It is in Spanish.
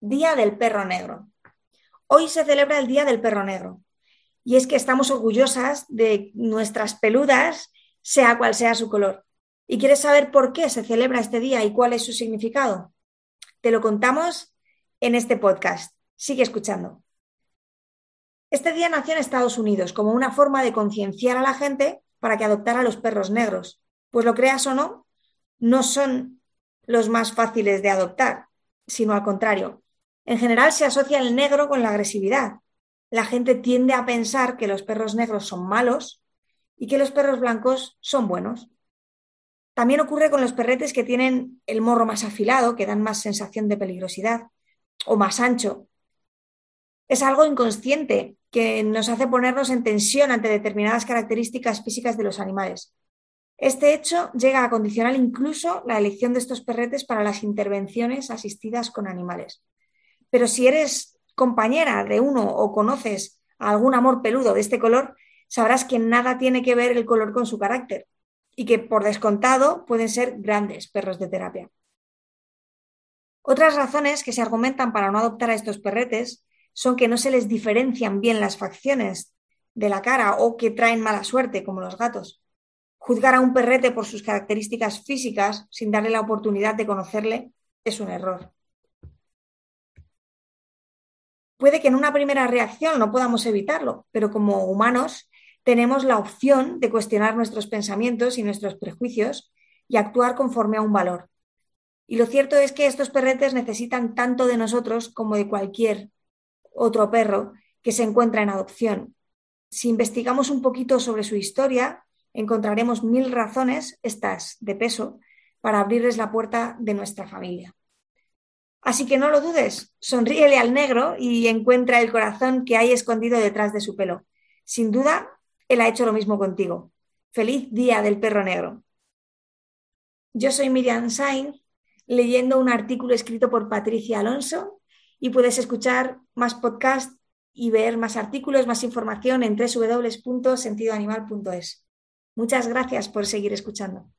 Día del Perro Negro. Hoy se celebra el Día del Perro Negro. Y es que estamos orgullosas de nuestras peludas, sea cual sea su color. ¿Y quieres saber por qué se celebra este día y cuál es su significado? Te lo contamos en este podcast. Sigue escuchando. Este día nació en Estados Unidos como una forma de concienciar a la gente para que adoptara a los perros negros. Pues lo creas o no, no son los más fáciles de adoptar, sino al contrario. En general se asocia el negro con la agresividad. La gente tiende a pensar que los perros negros son malos y que los perros blancos son buenos. También ocurre con los perretes que tienen el morro más afilado, que dan más sensación de peligrosidad, o más ancho. Es algo inconsciente que nos hace ponernos en tensión ante determinadas características físicas de los animales. Este hecho llega a condicionar incluso la elección de estos perretes para las intervenciones asistidas con animales. Pero si eres compañera de uno o conoces a algún amor peludo de este color, sabrás que nada tiene que ver el color con su carácter y que por descontado pueden ser grandes perros de terapia. Otras razones que se argumentan para no adoptar a estos perretes son que no se les diferencian bien las facciones de la cara o que traen mala suerte, como los gatos. Juzgar a un perrete por sus características físicas sin darle la oportunidad de conocerle es un error. Puede que en una primera reacción no podamos evitarlo, pero como humanos tenemos la opción de cuestionar nuestros pensamientos y nuestros prejuicios y actuar conforme a un valor. Y lo cierto es que estos perretes necesitan tanto de nosotros como de cualquier otro perro que se encuentra en adopción. Si investigamos un poquito sobre su historia, encontraremos mil razones, estas de peso, para abrirles la puerta de nuestra familia. Así que no lo dudes, sonríele al negro y encuentra el corazón que hay escondido detrás de su pelo. Sin duda, él ha hecho lo mismo contigo. Feliz Día del Perro Negro. Yo soy Miriam Sainz, leyendo un artículo escrito por Patricia Alonso y puedes escuchar más podcasts y ver más artículos, más información en www.sentidoanimal.es. Muchas gracias por seguir escuchando.